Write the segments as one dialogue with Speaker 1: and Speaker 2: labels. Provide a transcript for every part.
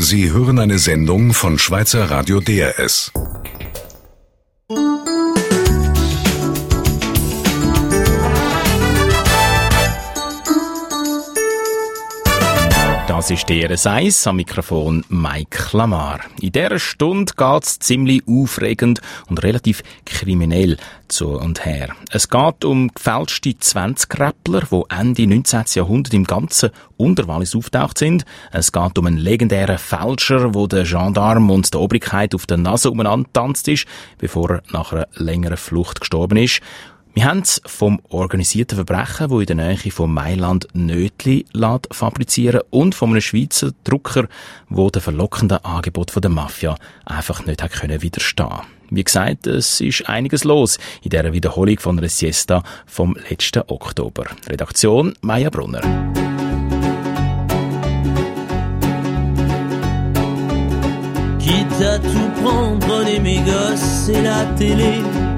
Speaker 1: Sie hören eine Sendung von Schweizer Radio DRS.
Speaker 2: Das ist der 1 am Mikrofon Mike Lamar. In dieser Stunde geht's ziemlich aufregend und relativ kriminell zu und her. Es geht um gefälschte 20-Räppler, die Ende 19. Jahrhundert im ganzen Unterwallis auftaucht sind. Es geht um einen legendären Fälscher, wo der Gendarm und der Obrigkeit auf der Nase umeinander tanzt ist, bevor er nach einer längeren Flucht gestorben ist. Wir haben es vom organisierten Verbrechen, wo in der Nähe von Mailand Nötli fabrizieren und von einem Schweizer Drucker, wo der verlockenden Angebot der Mafia einfach nicht hat können widerstehen. Wie gesagt, es ist einiges los in der Wiederholung von einer Siesta vom letzten Oktober. Redaktion Maya Brunner.
Speaker 3: Quitte à tout prendre, prenez mes gosses et la télé.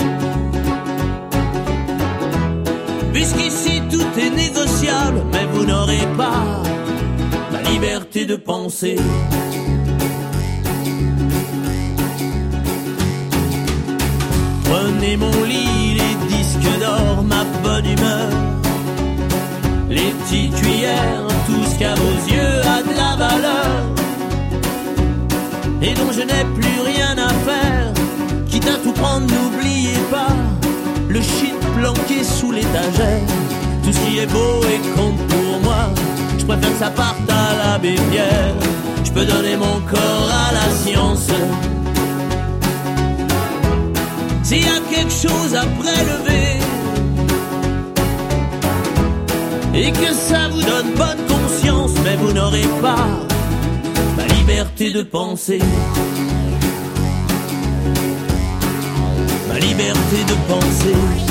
Speaker 3: Puisqu'ici tout est négociable, mais vous n'aurez pas la liberté de penser. Prenez mon lit, les disques d'or, ma bonne humeur, les petites cuillères, tout ce qu'à vos yeux a de la valeur, et dont je n'ai plus rien à faire, quitte à tout prendre, n'oubliez pas Tout ce qui est beau et compte pour moi, je préfère que ça parte à la Pierre. Je peux donner mon corps à la science. S'il y a quelque chose à prélever et que ça vous donne bonne conscience, mais vous n'aurez pas la liberté de penser. Ma liberté de penser.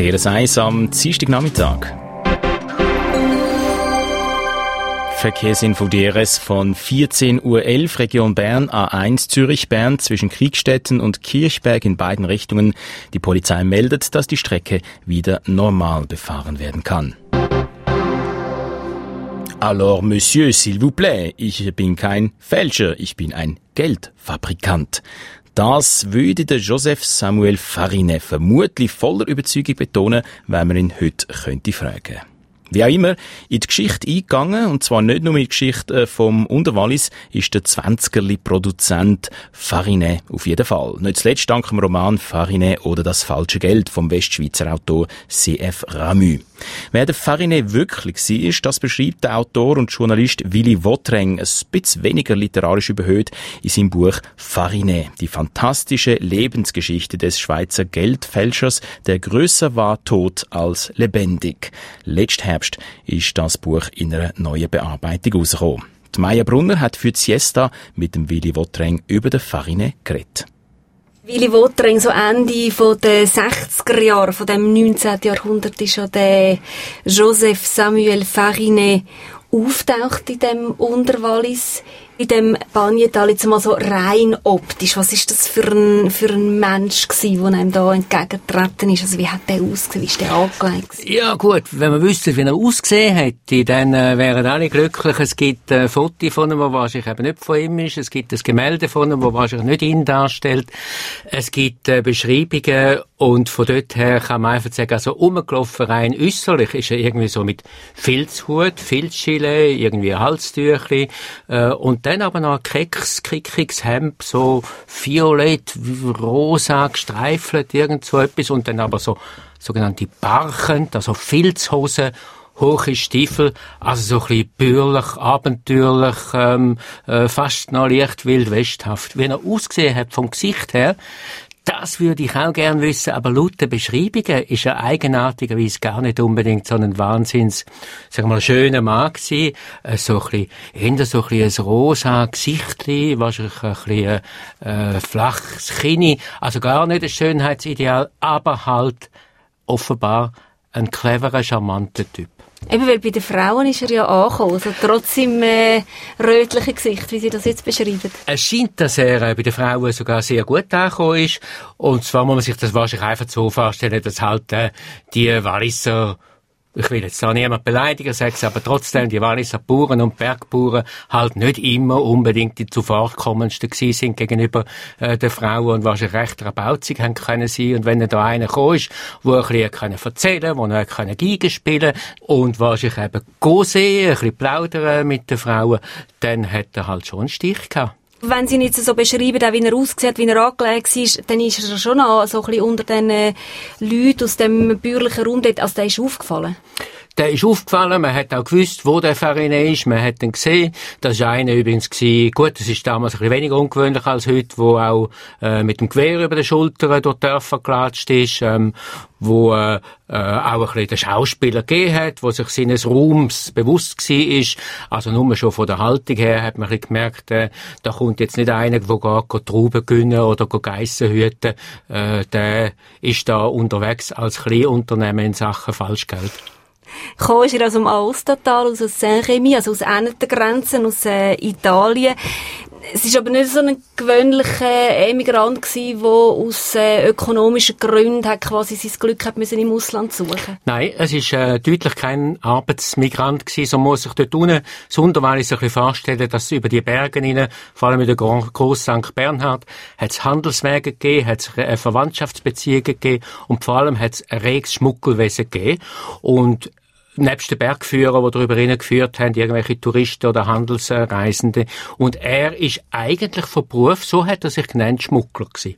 Speaker 2: DRS 1 am Dienstagnachmittag. Verkehrsinfo DRS von 14.11 Uhr Region Bern A1 Zürich-Bern zwischen Kriegstetten und Kirchberg in beiden Richtungen. Die Polizei meldet, dass die Strecke wieder normal befahren werden kann. Alors, Monsieur, s'il vous plaît, ich bin kein Fälscher, ich bin ein Geldfabrikant. Das würde der Joseph Samuel Farinet vermutlich voller Überzeugung betonen, wenn man ihn heute könnte fragen. Wie auch immer, in die Geschichte eingegangen, und zwar nicht nur in die Geschichte äh, vom Unterwallis, ist der 20erli-Produzent Farinet auf jeden Fall. Nicht zuletzt dank dem Roman Farinet oder das falsche Geld vom Westschweizer Autor C.F. Ramü. Wer der Farinet wirklich war, das beschreibt der Autor und Journalist Willy Wotreng ein bisschen weniger literarisch überhöht in seinem Buch Farinet, die fantastische Lebensgeschichte des Schweizer Geldfälschers, der größer war tot als lebendig. Letzten Herbst ist das Buch in einer neuen Bearbeitung rausgekommen. Die Maya Brunner hat für die Siesta mit dem Willy Wotreng über den Farinet geredet.
Speaker 4: Willy Wotreng, so Ende den 60er Jahren, von dem 19. Jahrhundert, ist schon der Joseph Samuel Farinet auftaucht in dem Unterwallis in dem Banjetal jetzt mal so rein optisch, was ist das für ein, für ein Mensch gewesen, der einem da entgegengetreten ist? Also wie hat der ausgesehen? Wie ist der angelegt?
Speaker 5: Ja gut, wenn man wüsste, wie er ausgesehen hätte, dann äh, wären alle glücklich. Es gibt ein Foto von ihm, das wahrscheinlich eben nicht von ihm ist. Es gibt ein Gemälde von ihm, das wahrscheinlich nicht ihn darstellt. Es gibt äh, Beschreibungen und von dort her kann man einfach sagen, also umgelaufen rein äußerlich ist er irgendwie so mit Filzhut, Filzschille, irgendwie Halstüchli äh, und dann aber noch ein kecks, kickiges Hemd, so violett, rosa gestreifelt, irgend so etwas. Und dann aber so sogenannte Barchen, also Filzhosen, hohe Stiefel, also so ein bisschen bürgerlich, abenteuerlich, ähm, äh, fast noch leicht wildwesthaft. Wie er ausgesehen hat vom Gesicht her, das würde ich auch gern wissen, aber laut der Beschreibungen ist er eigenartigerweise gar nicht unbedingt so ein wahnsinns, sagen wir mal, schöner Mann gewesen. Äh, so ein bisschen, eher so ein bisschen ein rosa Gesichtli, wahrscheinlich ein bisschen äh, flaches Kinn. Also gar nicht ein Schönheitsideal, aber halt offenbar ein cleverer, charmanter Typ.
Speaker 4: Eben, weil bei den Frauen ist er ja angekommen, also trotz seinem äh, rötlichen Gesicht, wie Sie das jetzt beschreiben.
Speaker 5: Es scheint, dass er äh, bei den Frauen sogar sehr gut angekommen ist. Und zwar muss man sich das wahrscheinlich einfach so vorstellen, dass halt äh, die Walliser ich will jetzt da niemand beleidigen, sage aber trotzdem, die Walliser Bauern und Bergbauern halt nicht immer unbedingt die zuvorkommendsten gewesen sind gegenüber äh, den Frauen und wahrscheinlich recht rabauzig haben können sein. Und wenn da einer gekommen ist, wo ein bisschen erzählen wo er können Geige spielen und wahrscheinlich eben gehen ein bisschen plaudern mit den Frauen, dann hat er halt schon einen Stich gehabt.
Speaker 4: Wenn Sie ihn jetzt so beschreiben, auch wie er aussieht, wie er angelegt ist, dann ist er schon noch so ein bisschen unter den Leuten aus dem bürgerlichen Raum also der ist aufgefallen.
Speaker 5: Der ist aufgefallen, man hat auch gewusst, wo der Verein ist, man hat ihn gesehen. Das war einer übrigens gewesen, gut, das ist damals ein bisschen weniger ungewöhnlich als heute, wo auch äh, mit dem Gewehr über den Schultern durch die Dörfer gelatscht ist, ähm, wo äh, äh, auch ein bisschen den Schauspieler gegeben hat, wo sich seines Ruhms bewusst war. ist. Also nur schon von der Haltung her hat man ein bisschen gemerkt, äh, da kommt jetzt nicht einer, der geht, Trauben gönnen oder Geissen hüten. Äh, der ist da unterwegs als Kleinunternehmen in Sachen Falschgeld.
Speaker 4: Gekommen ist er aus dem Aostatal, aus Saint-Rémy, also aus einer der Grenzen, aus äh, Italien. Es ist aber nicht so ein gewöhnlicher Emigrant gewesen, der aus äh, ökonomischen Gründen hat quasi sein Glück hat müssen im Ausland suchen.
Speaker 5: Nein, es ist äh, deutlich kein Arbeitsmigrant gewesen. So muss sich dort unten sonderweise sich ein bisschen vorstellen, dass über die Berge hinein, vor allem in der Groß St. Bernhard, hat es Handelswege gegeben, hat es äh, Verwandtschaftsbeziehungen gegeben und vor allem hat es ein reges Schmuggelwesen gegeben. Und nebst den Bergführern, die darüber geführt haben, irgendwelche Touristen oder Handelsreisende. Und er ist eigentlich von Beruf, so hat er sich genannt, Schmuggler gewesen.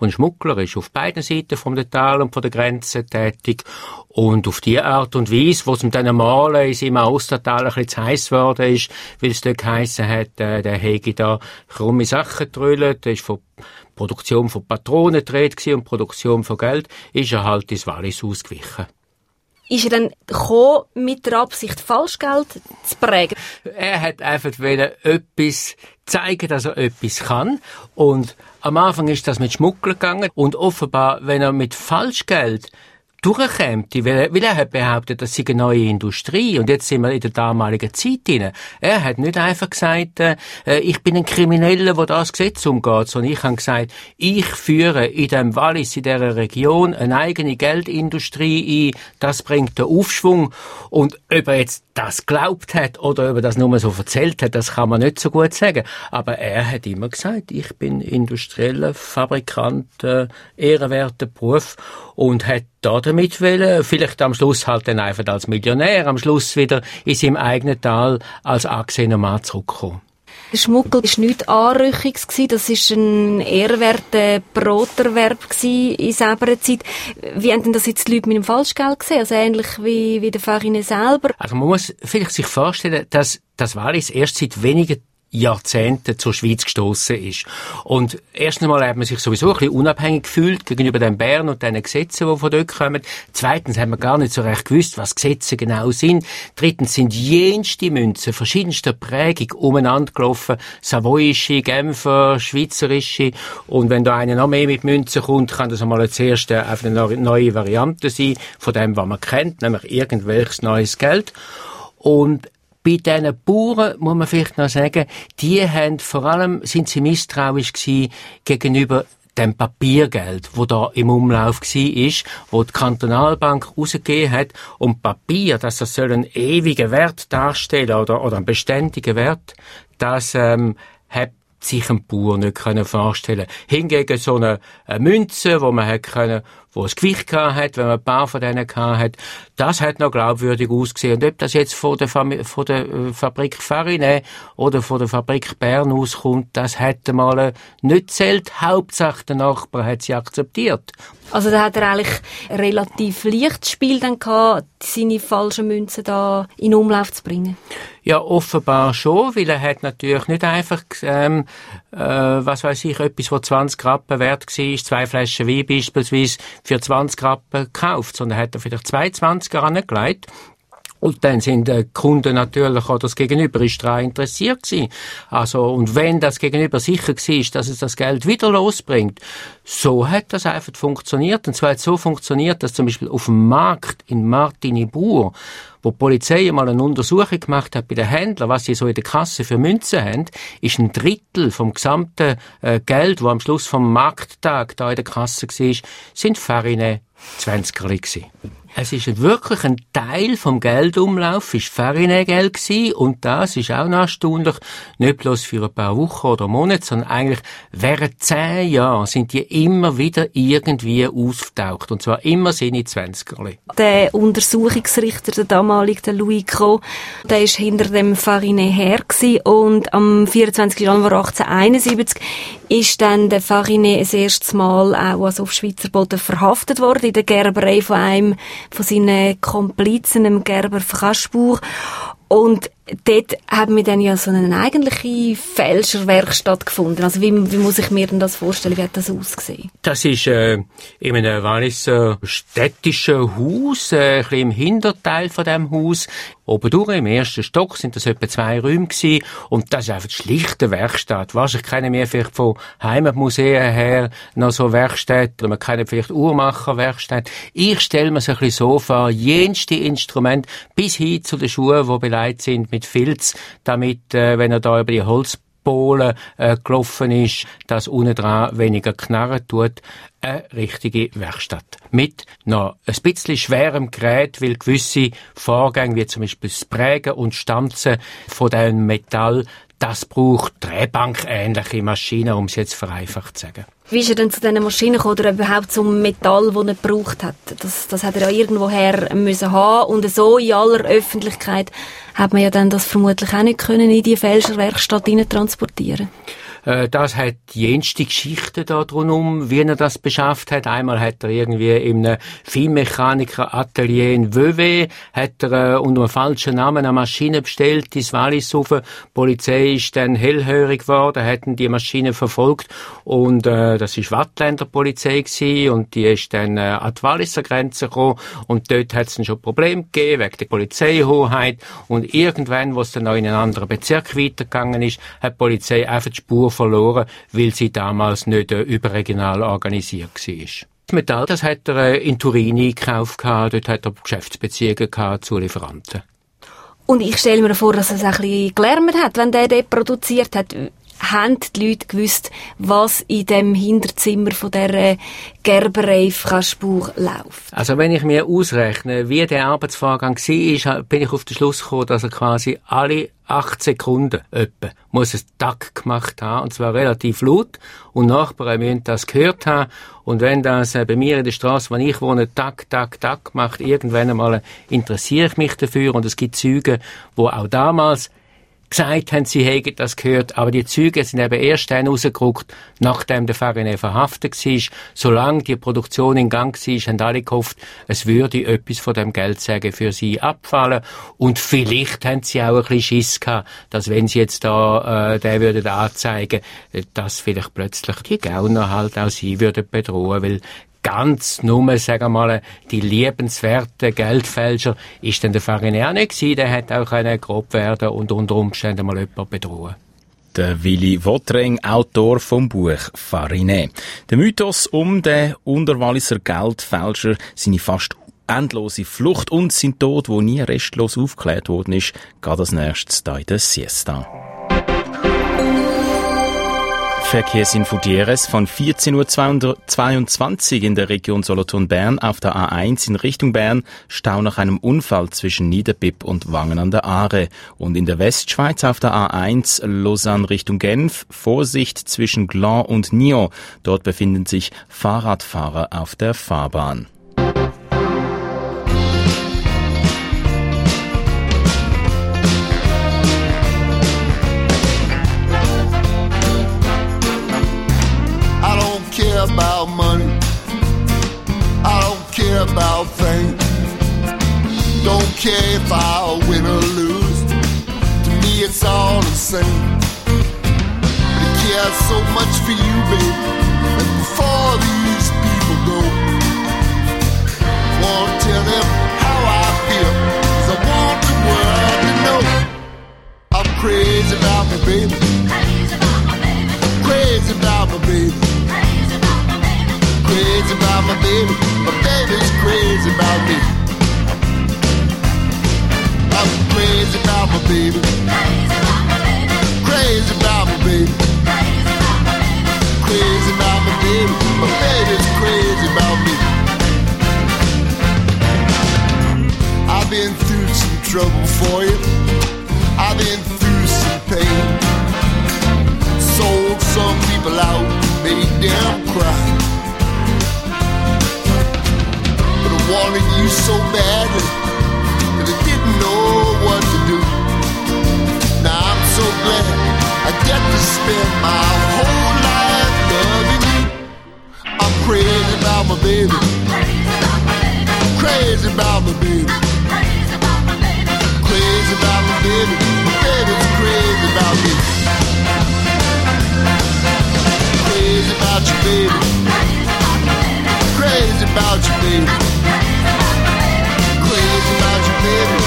Speaker 5: Und Schmuggler ist auf beiden Seiten vom Tal und von der Grenze tätig. Und auf die Art und Weise, wo es ihm dann einmal in seinem Ostertal ein bisschen zu heiß geworden ist, weil es dort geheissen hat, äh, der hege da krumme Sachen getrüllt, ist von Produktion von Patronen gedreht und Produktion von Geld, ist er halt ins Wallis ausgewichen
Speaker 4: ist er dann gekommen, mit der Absicht, Falschgeld zu prägen?
Speaker 5: Er hat einfach etwas zeigen, dass er etwas kann. Und am Anfang ist das mit Schmuggler gegangen. Und offenbar, wenn er mit Falschgeld durchkommt, weil, weil er hat behauptet, das sei eine neue Industrie. Und jetzt sind wir in der damaligen Zeit drin. Er hat nicht einfach gesagt, äh, ich bin ein Krimineller, der das Gesetz umgeht, sondern ich habe gesagt, ich führe in dem Wallis, in dieser Region, eine eigene Geldindustrie ein, das bringt den Aufschwung. Und ob er jetzt das glaubt hat oder ob er das nur so erzählt hat, das kann man nicht so gut sagen. Aber er hat immer gesagt, ich bin industrieller Fabrikant, äh, ehrenwerter Beruf und hat damit wollen, vielleicht am Schluss halt dann einfach als Millionär, am Schluss wieder in seinem eigenen Tal als angesehener Mann zurückkommen.
Speaker 4: Der Schmuggel war nichts Anrüchiges, das war ein ehrwerter Broterwerb in selber Zeit. Wie haben denn das jetzt die Leute mit dem Falschgeld gesehen? Also ähnlich wie, wie der Farine selber?
Speaker 5: Also man muss vielleicht sich vorstellen, dass das Wallis erst seit wenigen Jahrzehnte zur Schweiz gestoßen ist. Und erstens einmal hat man sich sowieso ein bisschen unabhängig gefühlt gegenüber den Bern und den Gesetzen, die von dort kommen. Zweitens haben wir gar nicht so recht gewusst, was Gesetze genau sind. Drittens sind jenste Münzen verschiedenster Prägung umeinander gelaufen. Savoyische, Genfer, Schweizerische. Und wenn da einer noch mehr mit Münzen kommt, kann das einmal als erste auf eine neue Variante sein von dem, was man kennt, nämlich irgendwelches neues Geld. Und bei diesen Bauern muss man vielleicht noch sagen, die haben vor allem, sind sie misstrauisch gewesen gegenüber dem Papiergeld, wo da im Umlauf war, ist, wo die Kantonalbank rausgegeben hat. Und Papier, dass das soll einen ewigen Wert darstellen oder, oder einen beständigen Wert, das ähm, hat sich ein Bauer nicht können vorstellen. Hingegen so eine, eine Münze, wo man hat können wo es Gewicht gehabt hat, wenn man ein paar von denen gehabt hat, das hat noch glaubwürdig ausgesehen. Und ob das jetzt von der, Fam von der äh, Fabrik Farine oder von der Fabrik Bern auskommt, das hätte mal nicht zählt. Hauptsache der Nachbar hat sie akzeptiert.
Speaker 4: Also da hat er eigentlich relativ leichtes Spiel dann gehabt, seine falschen Münzen da in Umlauf zu bringen.
Speaker 5: Ja, offenbar schon, weil er hat natürlich nicht einfach, ähm, äh, was weiß ich, etwas, was 20 Rappen wert war, zwei Flaschen Wein beispielsweise, für 20 Rappen gekauft, sondern hat er vielleicht zwei 20er angelegt. Und dann sind die Kunden natürlich auch das Gegenüber ist daran interessiert gewesen. Also, und wenn das Gegenüber sicher war, dass es das Geld wieder losbringt, so hat das einfach funktioniert. Und zwar hat es so funktioniert, dass zum Beispiel auf dem Markt in Martinibur, wo die Polizei mal eine Untersuchung gemacht hat bei den Händlern, was sie so in der Kasse für Münzen haben, ist ein Drittel vom gesamten äh, Geld, wo am Schluss vom Markttag da in der Kasse war, sind Farine 20er gewesen. Es ist wirklich ein Teil vom Geldumlauf, ist Farinegeld gewesen, und das ist auch noch erstaunlich, nicht bloß für ein paar Wochen oder Monate, sondern eigentlich während zehn Jahren sind die immer wieder irgendwie aufgetaucht, und zwar immer seine 20er.
Speaker 4: Der Untersuchungsrichter, der damalige, der Louis Cro, der ist hinter dem Farinet her gewesen, und am 24. Januar 1871 ist dann der Farinet das erste Mal auch also auf Schweizer Boden verhaftet worden, in der Gerberei von einem von seinen Komplizen, dem Gerber Kaschbuch. Und dort haben wir dann ja so eine eigentliche Fälscherwerkstatt gefunden. Also wie, wie muss ich mir denn das vorstellen? Wie hat das ausgesehen?
Speaker 5: Das ist äh, in einem Walliser städtischen Haus, äh, ein bisschen im Hinterteil von dem Haus. Oben durch, im ersten Stock, sind das etwa zwei Räume gewesen. Und das ist einfach schlichte Werkstatt. Wahrscheinlich kennen wir vielleicht von Heimatmuseen her noch so Werkstätten. Man kennt vielleicht Uhrmacherwerkstätten. Ich stelle mir so ein bisschen so vor, jenste Instrument bis hin zu den Schuhen, die beleidigt sind mit Filz, damit, äh, wenn er da über die Holzbohlen äh, gelaufen ist, dass unten dran weniger knarren tut. Eine richtige Werkstatt. Mit noch ein bisschen schwerem Gerät, weil gewisse Vorgänge, wie zum Beispiel das Prägen und Stanzen von dem Metall, das braucht Drehbank-ähnliche Maschinen, um es jetzt vereinfacht zu sagen.
Speaker 4: Wie ist er denn zu diesen Maschinen gekommen oder überhaupt zum Metall, das er gebraucht hat? Das, das hat er ja irgendwoher müssen haben und so in aller Öffentlichkeit hat man ja dann das vermutlich auch nicht können in die Fälscherwerkstatt transportieren
Speaker 5: äh, das hat jenste Geschichten da drumherum, wie er das beschafft hat. Einmal hat er irgendwie in einem Filmmechaniker-Atelier in Vevey, hat er äh, unter einem falschen Namen eine Maschine bestellt, ins Wallis rauf. Die Polizei ist dann hellhörig geworden, hätten die Maschine verfolgt und äh, das ist Wattländer Polizei gewesen, und die ist dann äh, an die Walliser Grenze gekommen und dort hat es schon Probleme gegeben wegen der Polizeihoheit und irgendwann, wo es dann noch in einen anderen Bezirk weitergegangen ist, hat die Polizei einfach die Spur verloren, weil sie damals nicht äh, überregional organisiert war. Das Metall, das hat er äh, in Turin gekauft, dort hat er Geschäftsbeziehungen zu Lieferanten.
Speaker 4: Und ich stelle mir vor, dass es ein bisschen gelärmt hat, wenn der dort produziert hat. Haben die Leute gewusst, was in dem Hinterzimmer von der Gerberei Fraschbuch läuft?
Speaker 5: Also wenn ich mir ausrechne, wie der Arbeitsvorgang war, bin ich auf den Schluss gekommen, dass er quasi alle acht Sekunden etwa muss es Tack gemacht haben, und zwar relativ laut, und Nachbarn müssen das gehört haben, und wenn das äh, bei mir in der Straße, wo ich wohne, Tack, Tack, Tack macht, irgendwann einmal interessiere ich mich dafür, und es gibt Züge, wo auch damals gesagt haben, sie hätten das gehört, aber die Züge sind eben erst dann rausgerückt, nachdem der Farinet verhaftet war. Solange die Produktion in Gang war, haben alle gehofft, es würde etwas von dem Geldsäge für sie abfallen. Und vielleicht haben sie auch ein bisschen Schiss gehabt, dass wenn sie jetzt da, äh, der würden anzeigen, dass vielleicht plötzlich die Gauner halt auch sie würden bedrohen, weil ganz nur, sagen wir mal, die liebenswerten Geldfälscher ist dann der Farinär nicht gewesen. Der hätte auch können grob werden und unter Umständen mal jemanden bedrohen.
Speaker 2: Der Willi Wotreng, Autor vom Buch Farinet. Der Mythos um den Unterwalliser Geldfälscher, seine fast endlose Flucht und sein Tod, wo nie restlos aufgeklärt worden ist, geht als nächstes hier in der Siesta. Verkehrsinfo DRS von 14.22 Uhr in der Region Solothurn-Bern auf der A1 in Richtung Bern. Stau nach einem Unfall zwischen Niederbipp und Wangen an der Aare. Und in der Westschweiz auf der A1 Lausanne Richtung Genf. Vorsicht zwischen Glan und Nyon. Dort befinden sich Fahrradfahrer auf der Fahrbahn.
Speaker 6: Don't care if I win or lose. To me, it's all the same. But I care so much for you, baby. And before these people go, wanna tell them how I feel. Cause I want the world to know I'm crazy about my baby. Crazy about my baby. Crazy about my baby crazy about my baby. My baby's crazy about me. I'm crazy about my baby. Crazy about my baby. Crazy about my baby. My baby's crazy about me. I've been through some trouble for you. I've been through some pain. Sold some people out, made them cry. wanted you so I know what to do. Now I'm so glad I get to spend my whole life loving you. I'm crazy about my baby. Crazy about my baby. Crazy about my baby. Crazy about My baby. baby's crazy about me. Crazy about you, baby. Crazy about you, baby. Crazy about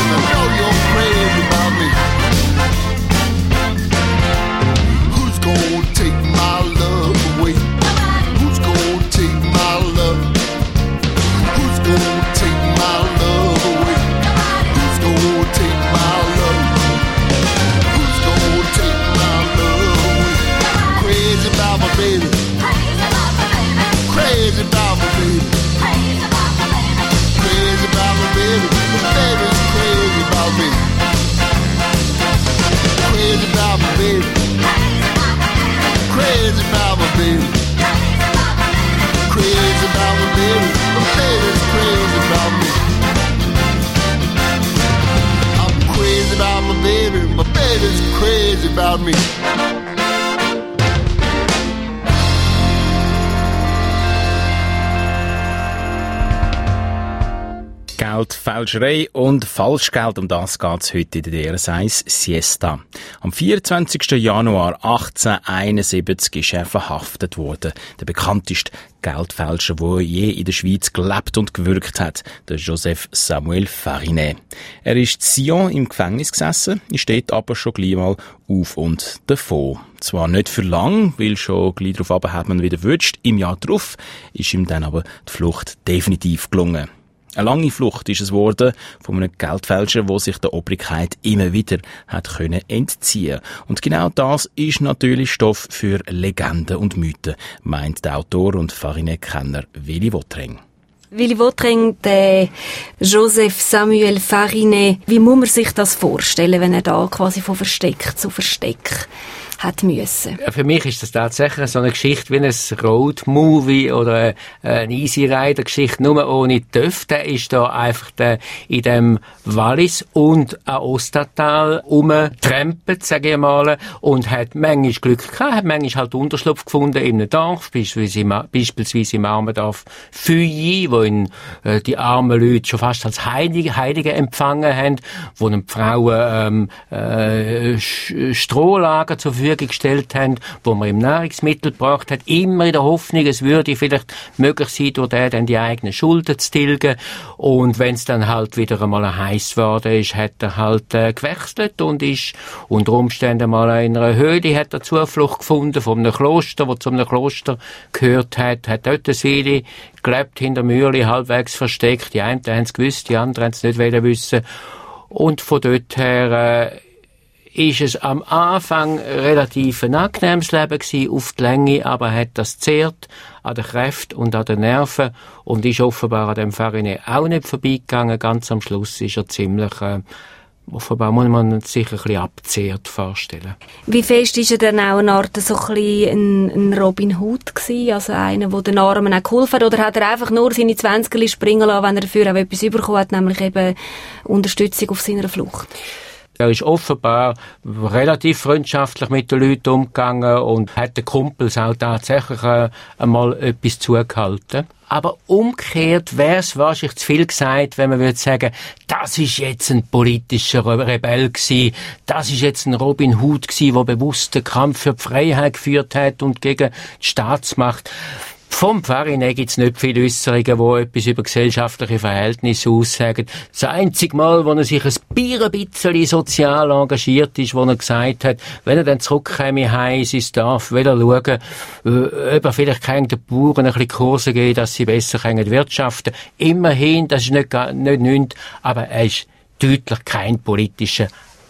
Speaker 2: Geldfälscherei und Falschgeld, um das geht's heute in der DRS1 Siesta. Am 24. Januar 1871 ist er verhaftet worden. Der bekannteste Geldfälscher, der je in der Schweiz gelebt und gewirkt hat, der Joseph Samuel Farinet. Er ist Sion im Gefängnis gesessen, ist dort aber schon gleich mal auf und davon. Zwar nicht für lang, weil schon gleich darauf hat man wieder wünscht. Im Jahr darauf ist ihm dann aber die Flucht definitiv gelungen. Eine lange Flucht ist es geworden von einem Geldfälscher, der sich der Obrigkeit immer wieder hat können entziehen. Und genau das ist natürlich Stoff für Legenden und Mythen, meint der Autor und Farinet-Kenner Willy Wotreng.
Speaker 4: Willy Wotreng, der Joseph Samuel Farinet, wie muss man sich das vorstellen, wenn er da quasi von Versteck zu Versteck hat müssen.
Speaker 5: Für mich ist das tatsächlich so eine Geschichte wie ein Road-Movie oder eine Easy Rider-Geschichte, nur ohne Töff. Der ist da einfach der in dem Wallis und an Ostertal umgetrampelt, sage ich mal, und hat manchmal Glück gehabt, hat manchmal halt Unterschlupf gefunden in einem Dorf, beispielsweise im, beispielsweise im armen Dorf Füyi, wo ihn äh, die armen Leute schon fast als Heilige, Heilige empfangen haben, wo den Frauen ähm, äh, Strohlager zur Verfügung Verfügung gestellt haben, wo man im Nahrungsmittel gebracht hat, immer in der Hoffnung, es würde vielleicht möglich sein, durch den dann die eigenen Schulden zu tilgen. Und wenn es dann halt wieder einmal heiß geworden ist, hat er halt äh, gewechselt und ist unter Umständen mal in einer Höhle hat er Zuflucht gefunden von einem Kloster, wo zu einem Kloster gehört hat, hat dort eine Weile gelebt, hinter Mürli, halbwegs versteckt. Die einen haben es gewusst, die anderen haben es nicht wissen Und von dort her äh, ist es am Anfang relativ ein angenehmes Leben gewesen, auf die Länge, aber hat das zehrt an den Kräften und an den Nerven und ist offenbar an dem Farinet auch nicht vorbeigegangen. Ganz am Schluss ist er ziemlich, äh, offenbar muss man sich ein bisschen abzehrt vorstellen.
Speaker 4: Wie fest ist er denn auch eine Art so ein, bisschen ein, Robin Hood gewesen? Also einer, der den Armen auch geholfen hat? Oder hat er einfach nur seine Zwanzigerli springen lassen, wenn er dafür auch etwas bekommen hat, nämlich eben Unterstützung auf seiner Flucht?
Speaker 5: Er ist offenbar relativ freundschaftlich mit den Leuten umgegangen und hat den Kumpels auch tatsächlich äh, einmal etwas zugehalten. Aber umgekehrt wäre es wahrscheinlich zu viel gesagt, wenn man würde sagen, das ist jetzt ein politischer Rebell gewesen, das ist jetzt ein Robin Hood gewesen, der bewusst den Kampf für die Freiheit geführt hat und gegen die Staatsmacht. Vom Farinet gibt's nicht viele Äußerungen, die etwas über gesellschaftliche Verhältnisse aussagen. Das einzige Mal, wo er sich ein bisschen sozial engagiert ist, wo er gesagt hat, wenn er dann zurückkäme heim in sein Dorf, will er schauen, äh, ob er vielleicht den Bauern ein bisschen Kurse geben, dass sie besser können wirtschaften Immerhin, das ist nicht, nicht nichts, aber er ist deutlich kein politischer,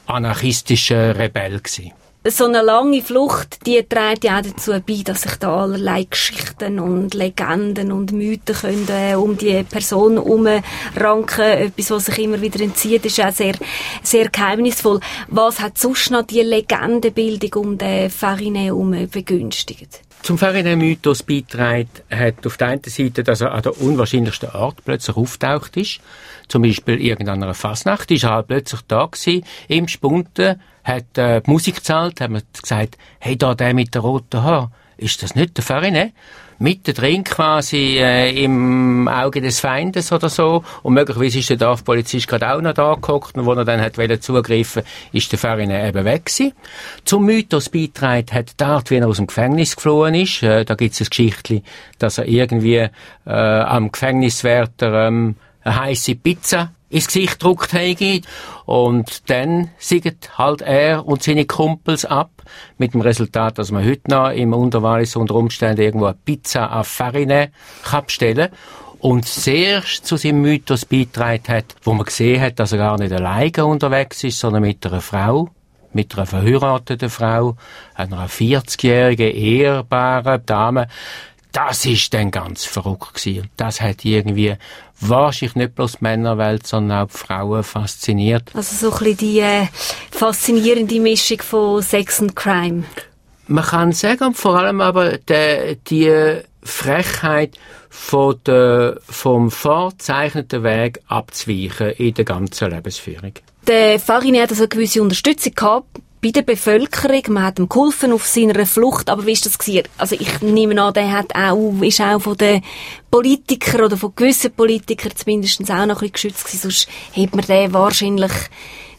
Speaker 5: anarchistischer Rebell gewesen
Speaker 4: so eine lange Flucht, die trägt ja auch dazu bei, dass sich da allerlei Geschichten und Legenden und Mythen können, äh, um die Person herumranken. Etwas, was sich immer wieder entzieht, ist auch sehr, sehr geheimnisvoll. Was hat sonst noch die Legendenbildung um den Farinet herum begünstigt?
Speaker 5: Zum Farinet-Mythos beiträgt hat auf der einen Seite, dass er an der unwahrscheinlichsten Art plötzlich auftaucht ist. Zum Beispiel irgendeiner Fasnacht ist er halt plötzlich da gewesen, im Spunten, hat äh, die Musik gezahlt, hat man gesagt, hey, da der mit der roten Haar, ist das nicht der Farinet? Mittendrin quasi äh, im Auge des Feindes oder so. Und möglicherweise ist der Dorfpolizist gerade auch noch da gehockt und wo er dann hat zugreifen ist der Farinet eben weg gewesen. Zum Mythos beitragen hat die Art, wie er aus dem Gefängnis geflohen ist. Äh, da gibt es ein Geschichtli, dass er irgendwie äh, am Gefängniswärter ähm, eine heisse Pizza ins Gesicht gedruckt haben. Und dann siegt halt er und seine Kumpels ab, mit dem Resultat, dass man heute noch im Unterwallis unter Umständen irgendwo eine Pizza auf Farine kann bestellen und sehr zu seinem Mythos beitragen hat, wo man gesehen hat, dass er gar nicht alleine unterwegs ist, sondern mit einer Frau, mit einer verheirateten Frau, einer 40-jährigen, ehrbaren Dame. Das ist dann ganz verrückt gewesen. Das hat irgendwie wahrscheinlich nicht bloß die Männerwelt, sondern auch die Frauen fasziniert.
Speaker 4: Also so ein bisschen die äh, faszinierende Mischung von Sex und Crime.
Speaker 5: Man kann sagen, vor allem aber die, die Frechheit von der, vom vorzeichneten Weg abzuweichen in der ganzen Lebensführung.
Speaker 4: Der Farin hat also eine gewisse Unterstützung gehabt bei der Bevölkerung. Man hat ihm geholfen auf seiner Flucht. Aber wie ist das gewesen? Also ich nehme an, der hat auch, ist auch von den Politikern oder von gewissen Politikern zumindest auch noch ein bisschen geschützt gewesen. Sonst hätte man den wahrscheinlich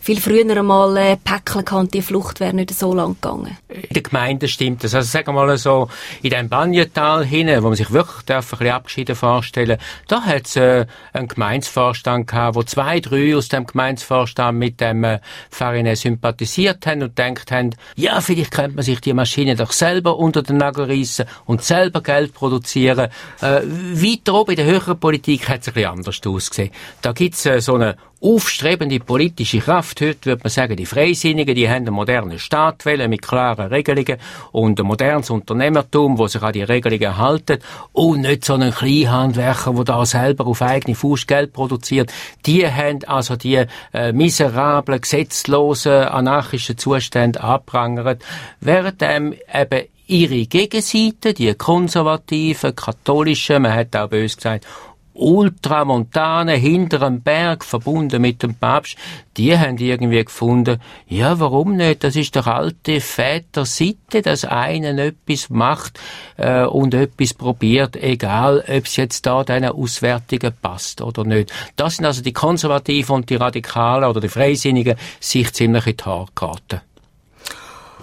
Speaker 4: viel früher einmal äh, päckeln die Flucht wäre nicht so lang gegangen.
Speaker 5: In der Gemeinde stimmt das. Also sagen wir mal so, in dem Banjetal hinten, wo man sich wirklich darf, ein bisschen abgeschieden vorstellen, da hat es äh, einen Gemeinsvorstand gehabt, wo zwei, drei aus dem Gemeinsvorstand mit dem äh, Farine sympathisiert haben und denkt haben, ja, vielleicht könnte man sich die Maschine doch selber unter den Nagel reissen und selber Geld produzieren. Äh, weiter oben in der höheren Politik hat es ein bisschen anders ausgesehen. Da gibt's äh, so eine aufstrebende politische Kraft. Heute würde man sagen, die Freisinnigen, die haben einen modernen Staat wählen mit klaren Regelungen und ein modernes Unternehmertum, wo sich an die Regelungen halten und nicht so einen Kleinhandwerker, der da selber auf eigene Faust Geld produziert. Die haben also die äh, miserablen, gesetzlosen, anarchischen Zustände abprangert, während ähm, eben ihre Gegenseite, die konservativen, katholischen, man hat auch bös gesagt, Ultramontane hinter einem Berg verbunden mit dem Papst, die haben irgendwie gefunden, ja, warum nicht? Das ist doch alte Väter-Sitte, dass einer etwas macht äh, und etwas probiert, egal, ob es jetzt da diesen Auswertungen passt oder nicht. Das sind also die Konservativen und die Radikalen oder die Freisinnigen sich ziemlich in die Haare geraten.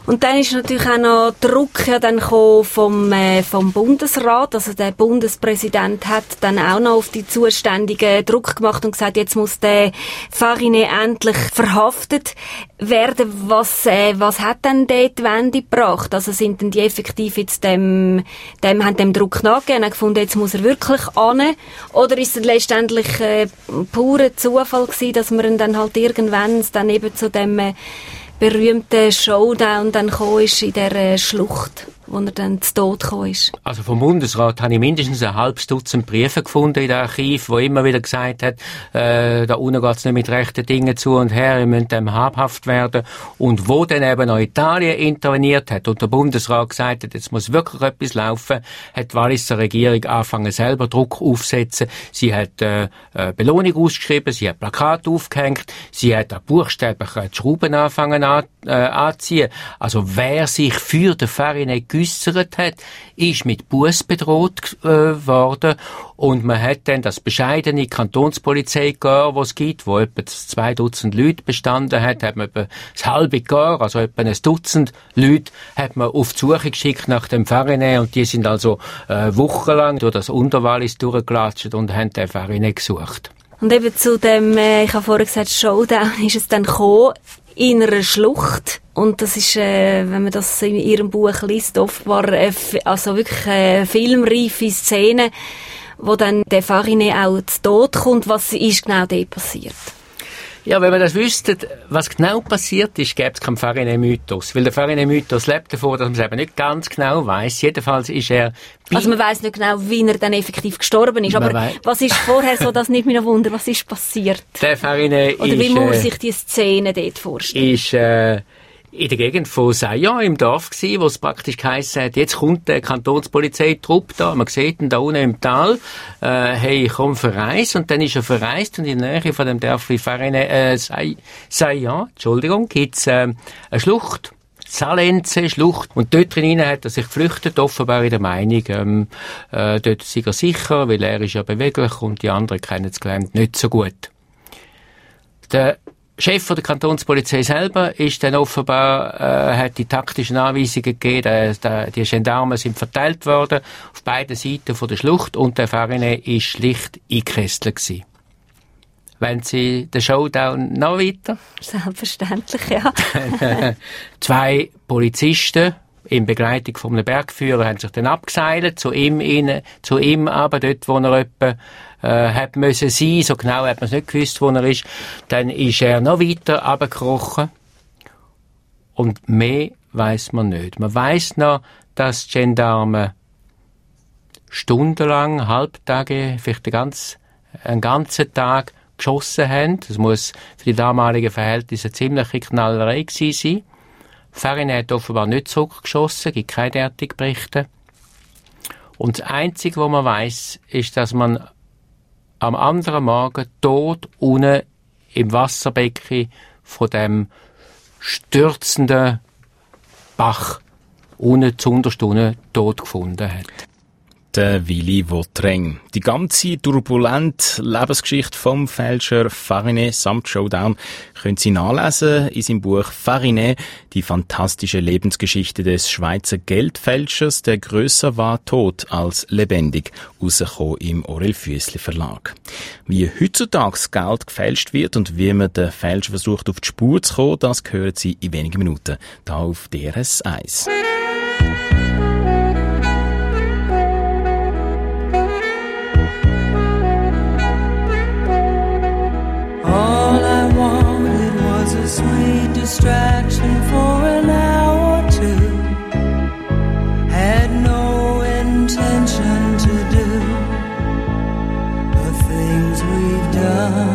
Speaker 4: Und dann ist natürlich auch noch Druck ja dann vom, äh, vom Bundesrat. Also der Bundespräsident hat dann auch noch auf die Zuständigen Druck gemacht und gesagt, jetzt muss der Farine endlich verhaftet werden. Was, äh, was hat denn dort Wende gebracht? Also sind denn die effektiv jetzt dem, dem, haben dem Druck nachgegeben und gefunden, jetzt muss er wirklich an? Oder ist es letztendlich äh, purer Zufall gewesen, dass man dann halt irgendwann dann eben zu dem äh, berühmten Showdown dann ist in dieser Schlucht wo er dann zu Tod ist?
Speaker 5: Also vom Bundesrat habe ich mindestens ein halbes Dutzend Briefe gefunden in den Archiv, wo immer wieder gesagt hat, äh, da unten geht es nicht mit rechten Dingen zu und her, ihr müsst dem habhaft werden. Und wo dann eben noch Italien interveniert hat und der Bundesrat gesagt hat, jetzt muss wirklich etwas laufen, hat die Walliser Regierung angefangen selber Druck aufsetzen. Sie hat äh, äh, Belohnung ausgeschrieben, sie hat Plakate aufgehängt, sie hat auch buchstäblich die Schrauben angefangen an, äh, anziehen. Also wer sich für den Farinet geäussert hat, ist mit Buß bedroht äh, worden und man hat dann das bescheidene Kantonspolizei gegeben, was gibt, wo etwa zwei Dutzend Leute bestanden hat, hat man etwa das halbe Gar, also etwa ein Dutzend Leute, hat man auf die Suche geschickt nach dem Farinet und die sind also äh, wochenlang durch das Unterwallis durchgelatscht und haben den Farinet gesucht.
Speaker 4: Und eben zu dem, äh, ich habe vorher gesagt, Showdown ist es dann gekommen in einer Schlucht. Und das ist, äh, wenn man das in ihrem Buch liest, offenbar äh, also wirklich äh, filmreife Szene, wo dann der Farine auch zu Tod kommt. Was ist genau dort passiert?
Speaker 5: Ja, wenn man das wüsste, was genau passiert ist, gäbe es keinen Farine-Mythos. Weil der Farine-Mythos lebt davon, dass man es eben nicht ganz genau weiß. Jedenfalls ist er...
Speaker 4: Also man weiß nicht genau, wie er dann effektiv gestorben ist. Aber was ist vorher so, das nicht mehr Wunder, was ist passiert?
Speaker 5: Der Farine
Speaker 4: Oder wie muss man äh, sich die Szene dort vorstellen?
Speaker 5: Ist... Äh, in der Gegend von Sayan im Dorf gsi, wo es praktisch hat, jetzt kommt der Kantonspolizeitrupp da, man sieht ihn da unten im Tal, äh, hey, komm verreist, und dann ist er verreist und in der Nähe von dem Dörfli Farine, äh, Sayan, Entschuldigung, gibt's äh, eine Schlucht. Salenze, Schlucht. Und dort drinnen hat er sich geflüchtet, offenbar in der Meinung, ähm, äh, dort sei er sicher, weil er ist ja beweglich und die anderen kennen das Gelände nicht so gut. Der Chef der Kantonspolizei selber ist dann offenbar, äh, hat die taktischen Anweisungen gegeben, äh, die Gendarmen sind verteilt worden auf beiden Seiten von der Schlucht und der Farine ist schlicht eingekesselt gewesen. Wenn Sie den Showdown noch weiter?
Speaker 4: Selbstverständlich, ja.
Speaker 5: Zwei Polizisten in Begleitung von einem Bergführer haben sich dann abgeseilt zu ihm, in, zu ihm aber dort, wo er etwa äh, hat müssen sein. So genau hat man es nicht gewusst, wo er ist. Dann ist er noch weiter abgekrochen. Und mehr weiß man nicht. Man weiß noch, dass die Gendarmen stundenlang, halbtage, vielleicht einen ganzen, einen ganzen Tag geschossen haben. Das muss für die damaligen Verhältnisse eine ziemliche Knallerei gewesen sein. Farin hat offenbar nicht zurückgeschossen, gibt keine derartigen Berichte. Und das Einzige, was man weiß, ist, dass man am anderen Morgen tot unten im Wasserbecken von dem stürzenden Bach unten zu unten tot gefunden hat.
Speaker 2: Der Willy Wotreng. Die ganze turbulente Lebensgeschichte vom Fälscher Farinet samt Showdown können Sie nachlesen in seinem Buch Farinet, die fantastische Lebensgeschichte des Schweizer Geldfälschers, der größer war tot als lebendig, rausgekommen im Orel Füssli Verlag. Wie heutzutage Geld gefälscht wird und wie man den Fälscher versucht auf die Spur zu kommen, das hören Sie in wenigen Minuten, da auf DRS 1.
Speaker 7: Distraction for an hour or two. Had no intention to do the things we've done.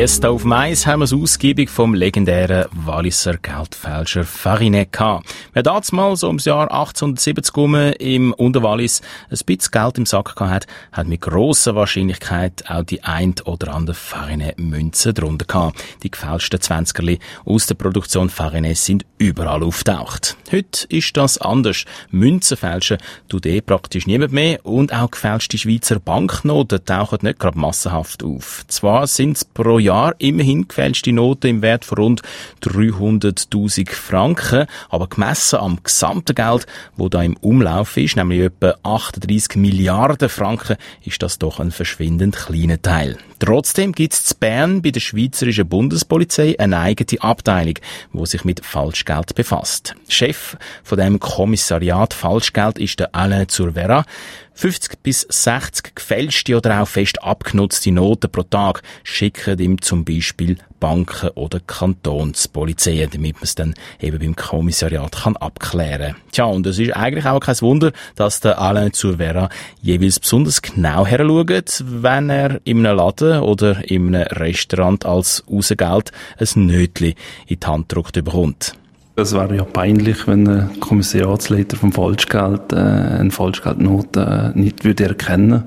Speaker 2: Siesta auf Mais haben wir es ausgiebig vom legendären Walliser Geldfälscher Farinet gehabt. Wer damals so ums Jahr 1870 rum im Unterwallis ein bisschen Geld im Sack gehabt hat, hat mit grosser Wahrscheinlichkeit auch die ein oder andere Farinet-Münze drunter gehabt. Die gefälschten Zwanzigerli aus der Produktion Farinet sind überall auftaucht. Heute ist das anders. Münzen fälschen tut eh praktisch niemand mehr und auch gefälschte Schweizer Banknoten tauchen nicht gerade massenhaft auf. Zwar sind es pro Jahr immerhin gefälschte Noten im Wert von rund 300.000 Franken, aber gemessen am gesamten Geld, wo da im Umlauf ist, nämlich etwa 38 Milliarden Franken, ist das doch ein verschwindend kleiner Teil. Trotzdem gibt es Bern bei der Schweizerischen Bundespolizei eine eigene Abteilung, wo sich mit Falschgeld befasst. Chef von dem Kommissariat Falschgeld ist der Alain Zurvera. 50 bis 60 gefälschte oder auch fest abgenutzte Noten pro Tag schicken ihm zum Beispiel Banken oder Kantonspolizei, damit man es dann eben beim Kommissariat kann abklären Tja, und es ist eigentlich auch kein Wunder, dass der Alain Zurvera jeweils besonders genau heranschaut, wenn er in einem Laden oder in einem Restaurant als Rausgeld ein Nötli in die Hand gedrückt bekommt.
Speaker 8: Es wäre ja peinlich, wenn ein Kommissariatsleiter vom Falschgeld äh, eine Falschgeldnote äh, nicht würde erkennen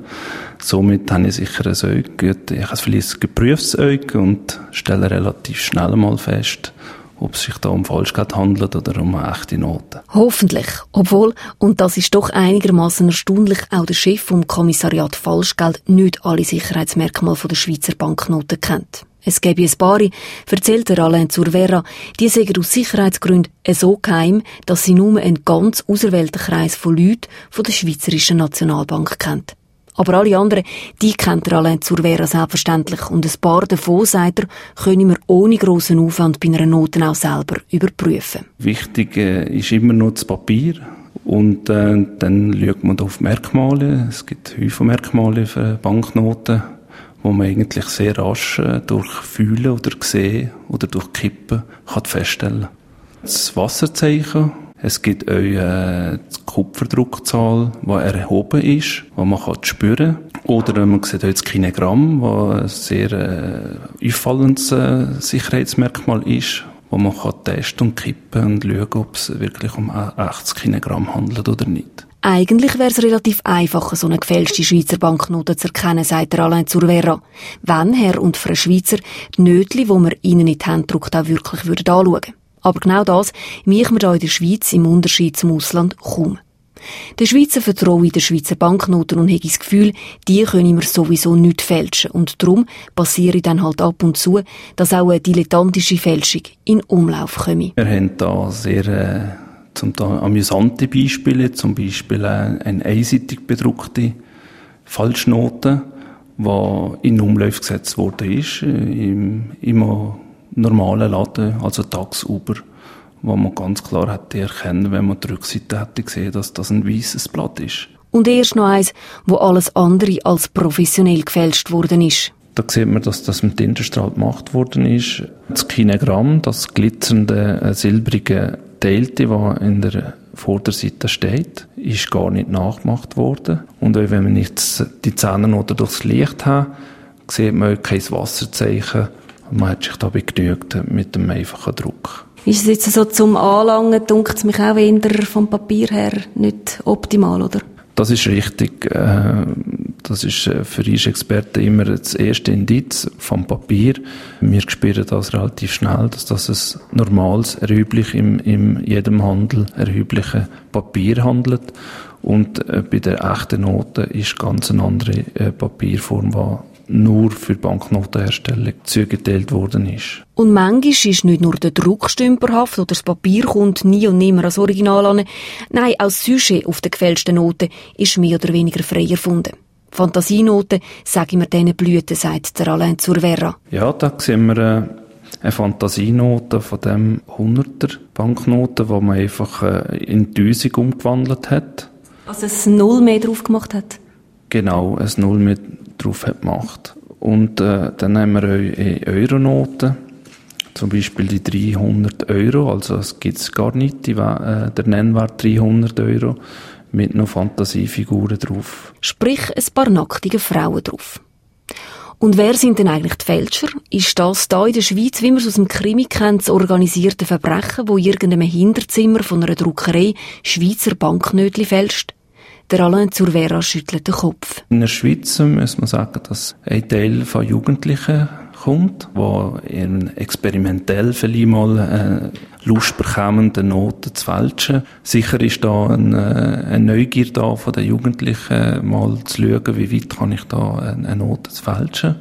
Speaker 8: Somit habe ich sicher ein Auge. Ich habe vielleicht ein geprüftes Auge und stelle relativ schnell mal fest, ob es sich da um Falschgeld handelt oder um echte Noten.
Speaker 4: Hoffentlich. Obwohl, und das ist doch einigermaßen erstaunlich, auch der Chef vom Kommissariat Falschgeld nicht alle Sicherheitsmerkmale der Schweizer Banknoten kennt. Es gäbe ein paar, erzählt der Alain Zurvera, die sagen aus Sicherheitsgründen so geheim, dass sie nur einen ganz auserwählten Kreis von Leuten von der Schweizerischen Nationalbank kennt. Aber alle anderen, die kennt er Alain Zurvera selbstverständlich und ein paar davon, sagt er, können wir ohne grossen Aufwand bei einer Noten auch selber überprüfen.
Speaker 8: Wichtig äh, ist immer nur das Papier. Und äh, dann schaut man auf Merkmale. Es gibt Häufige Merkmale für Banknoten wo man eigentlich sehr rasch äh, durch Fühlen oder Sehen oder durch Kippen kann feststellen Das Wasserzeichen, es gibt auch äh, die Kupferdruckzahl, die erhoben ist, die man kann spüren Oder man sieht auch das Kinegramm, das ein sehr äh, auffallendes äh, Sicherheitsmerkmal ist, wo man kann testen und kippen und schauen, ob es wirklich um 80 Kinegramm handelt oder nicht.
Speaker 4: Eigentlich wäre es relativ einfach, so eine gefälschte Schweizer Banknote zu erkennen, sagt der Alain Zurvera. Wenn Herr und Frau Schweizer die Nötli, die man ihnen in die Hände drückt, auch wirklich würden anschauen. Aber genau das machen wir hier in der Schweiz im Unterschied zum Ausland kaum. Der Schweizer vertraue den Schweizer Banknoten und habe das Gefühl, die können wir sowieso nicht fälschen. Und darum passiere dann halt ab und zu, dass auch eine dilettantische Fälschung in Umlauf komme.
Speaker 8: Wir haben da sehr äh, zum Teil amüsante Beispiele, zum Beispiel eine einseitig bedruckte Falschnote, die in Umlauf gesetzt worden ist, äh, im, im normalen Laden, also tagsüber, wo man ganz klar hätte erkennen, wenn man die Rückseite hätte gesehen, dass das ein weißes Blatt ist.
Speaker 4: Und erst noch eins, wo alles andere als professionell gefälscht worden ist.
Speaker 8: Da sieht man, dass das mit Tintenstrahl gemacht worden ist. Das Kinegramm, das glitzernde, äh, silbrige Teilte, das in der Vorderseite steht, ist gar nicht nachgemacht worden. Und auch wenn man jetzt die Zähne oder durchs Licht hat, sieht man kein Wasserzeichen. Man hat sich da begnügt mit dem einfachen Druck.
Speaker 4: Ist es jetzt so zum Anlangen, dunkelt es mich auch eher vom Papier her nicht optimal, oder?
Speaker 8: Das ist richtig. Äh, das ist äh, für uns Experten immer das erste Indiz vom Papier. Wir spüren das relativ schnell, dass das ein normales, erheblich im, im jedem Handel erhebliche Papier handelt. Und äh, bei der echten Note ist ganz eine andere Papierform, die nur für Banknotenherstellung zugeteilt worden ist.
Speaker 4: Und manchmal ist nicht nur der Druck stümperhaft oder das Papier kommt nie und nimmer als Original an. Nein, auch das Sujet auf den gefälschten Noten ist mehr oder weniger frei erfunden. Fantasienoten, sagen wir diesen Blüten, sagt der Alain Zurvera.
Speaker 8: Ja, da sehen wir äh, eine Fantasienote von dem 100er Banknoten, die man einfach äh, in Tausend umgewandelt hat.
Speaker 4: Also ein Null mehr drauf gemacht hat?
Speaker 8: Genau, ein Null mehr drauf hat gemacht. Und äh, dann haben wir auch Euronoten, zum Beispiel die 300 Euro, also es gibt es gar nicht, die, äh, der Nennwert 300 Euro mit noch Fantasiefiguren drauf.
Speaker 4: Sprich, ein paar nacktige Frauen drauf. Und wer sind denn eigentlich die Fälscher? Ist das da in der Schweiz, wie man es aus dem Krimi kennt, das organisierte Verbrechen, wo irgendeinem Hinterzimmer von einer Druckerei Schweizer Banknötli fälscht? Der Alain Zurvera schüttelt den Kopf.
Speaker 8: In der Schweiz muss man sagen, dass ein Teil von Jugendlichen kommt, wo experimentell vielleicht mal äh, Lust bekommen, die Noten zu fälschen. Sicher ist da eine, eine Neugier da von den Jugendlichen, mal zu schauen, wie weit kann ich da eine Note fälschen.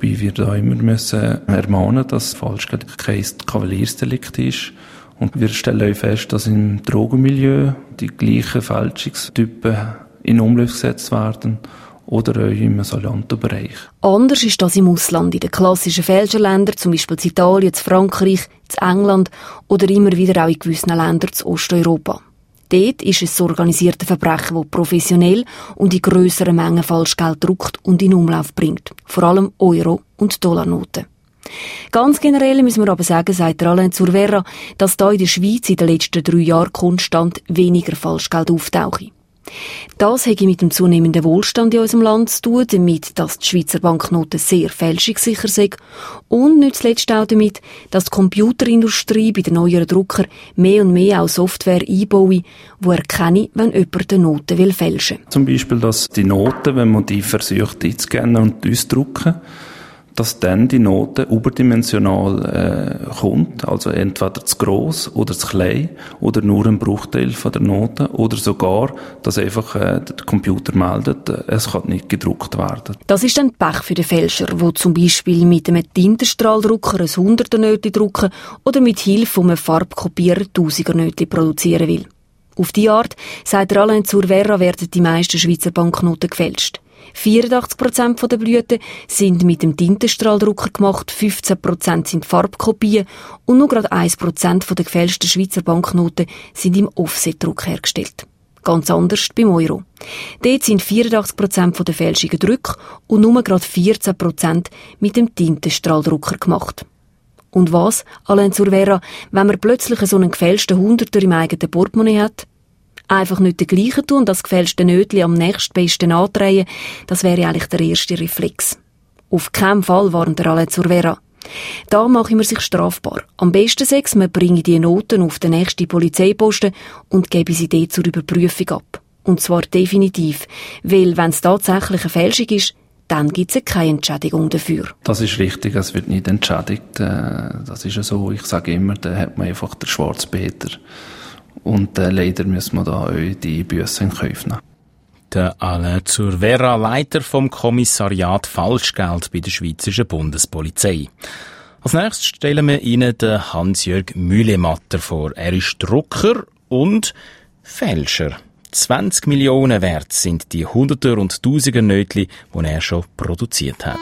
Speaker 8: Wie wir da immer müssen ermahnen, dass Falschgeld kein Kavaliersdelikt ist. Und wir stellen auch fest, dass im Drogenmilieu die gleichen Fälschungstypen in Umlauf gesetzt werden oder auch im Salanto-Bereich.
Speaker 4: Anders ist das im Ausland, in den klassischen Fälscherländern, zum Beispiel in Italien, in Frankreich, in England oder immer wieder auch in gewissen Ländern in Osteuropa. Dort ist es das organisierte Verbrechen, das professionell und in grösseren Mengen Falschgeld druckt und in Umlauf bringt. Vor allem Euro- und Dollarnoten. Ganz generell müssen wir aber sagen, sagt Alain Zurvera, dass da in der Schweiz in den letzten drei Jahren konstant weniger Falschgeld auftauche. Das hätte mit dem zunehmenden Wohlstand in unserem Land zu tun, damit, dass die Schweizer Banknoten sehr fälschungssicher sind. Und nicht zuletzt auch damit, dass die Computerindustrie bei den neueren Druckern mehr und mehr auch Software einbaue, die erkenne, wenn jemand die Noten will fälschen.
Speaker 8: Zum Beispiel, dass die Noten, wenn man die versucht einzuscannen und auszudrucken, dass dann die Note überdimensional äh, kommt, also entweder zu groß oder zu klein oder nur ein Bruchteil von der Note oder sogar, dass einfach äh, der Computer meldet, äh, es kann nicht gedruckt werden.
Speaker 4: Das ist dann Pech für den Fälscher, wo zum Beispiel mit einem Tintenstrahldrucker ein hunderter Nötchen drucken oder mit Hilfe von einem Farbkopierer tausiger Nötchen produzieren will. Auf die Art, sagt Alain Zurvera, werden die meisten Schweizer Banknoten gefälscht. 84% der Blüten sind mit dem Tintenstrahldrucker gemacht, 15% sind Farbkopien und nur gerade 1% der gefälschten Schweizer Banknoten sind im Offsetdruck hergestellt. Ganz anders beim Euro. Dort sind 84% der Fälschungen Druck und nur gerade 14% mit dem Tintenstrahldrucker gemacht. Und was, Alain Zurvera, wenn man plötzlich so einen gefälschten Hunderter im eigenen Portemonnaie hat? Einfach nicht den gleichen tun und das gefälschte Nötli am nächstbesten andrehen, das wäre eigentlich der erste Reflex. Auf keinen Fall warnt der Alain Zurvera. Da mache man sich strafbar. Am besten sechs, man bringe die Noten auf den nächsten Polizeiposten und gebe sie dort zur Überprüfung ab. Und zwar definitiv, weil wenn es tatsächlich eine Fälschung ist, dann gibt es keine Entschädigung dafür.
Speaker 8: Das ist richtig, es wird nicht entschädigt. Äh, das ist ja so, ich sage immer, da hat man einfach den Schwarzpeter. Und äh, leider müssen wir da auch die Büsse in Kauf nehmen.
Speaker 2: Der Alain Zurvera, Leiter vom Kommissariat Falschgeld bei der Schweizerischen Bundespolizei. Als nächstes stellen wir Ihnen den Hans-Jörg Mühlematter vor. Er ist Drucker und Fälscher. 20 Millionen wert sind die Hunderter und Tausender Nötli, die er schon produziert hat.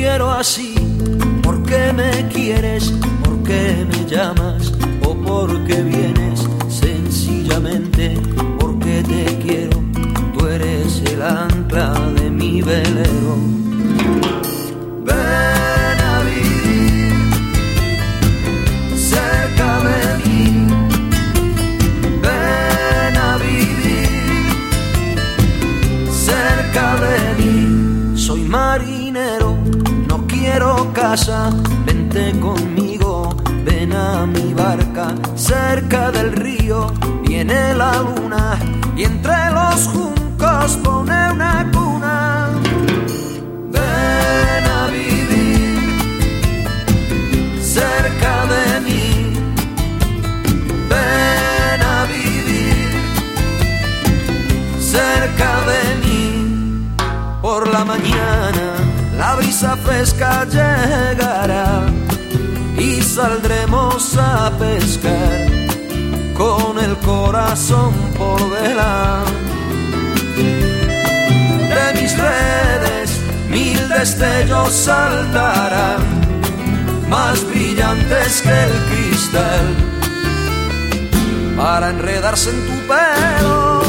Speaker 6: Quiero así, porque me quieres, porque me llamas o porque vienes, sencillamente porque te quiero, tú eres el ancla de mi velero. Casa, vente conmigo, ven a mi barca, cerca del río viene la luna y entre los juncos pone una cuna. Fresca llegará y saldremos a pescar con el corazón por delante. De mis redes mil destellos saltarán, más brillantes que el cristal, para enredarse en tu pelo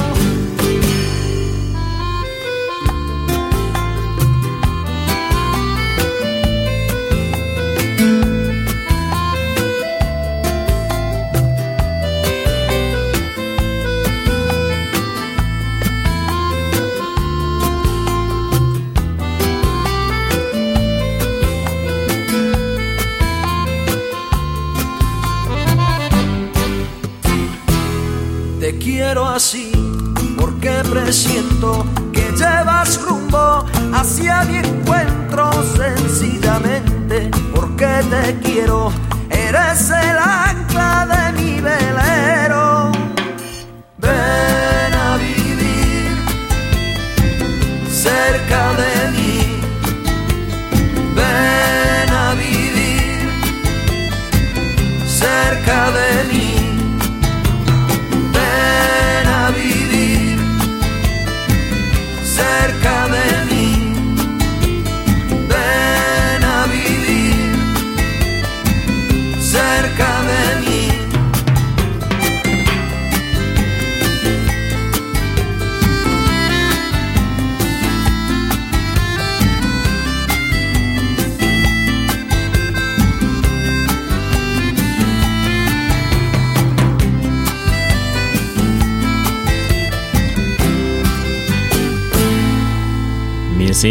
Speaker 6: quiero así, porque presiento que llevas rumbo hacia mi encuentro sencillamente, porque te quiero, eres el ancla de mi velero.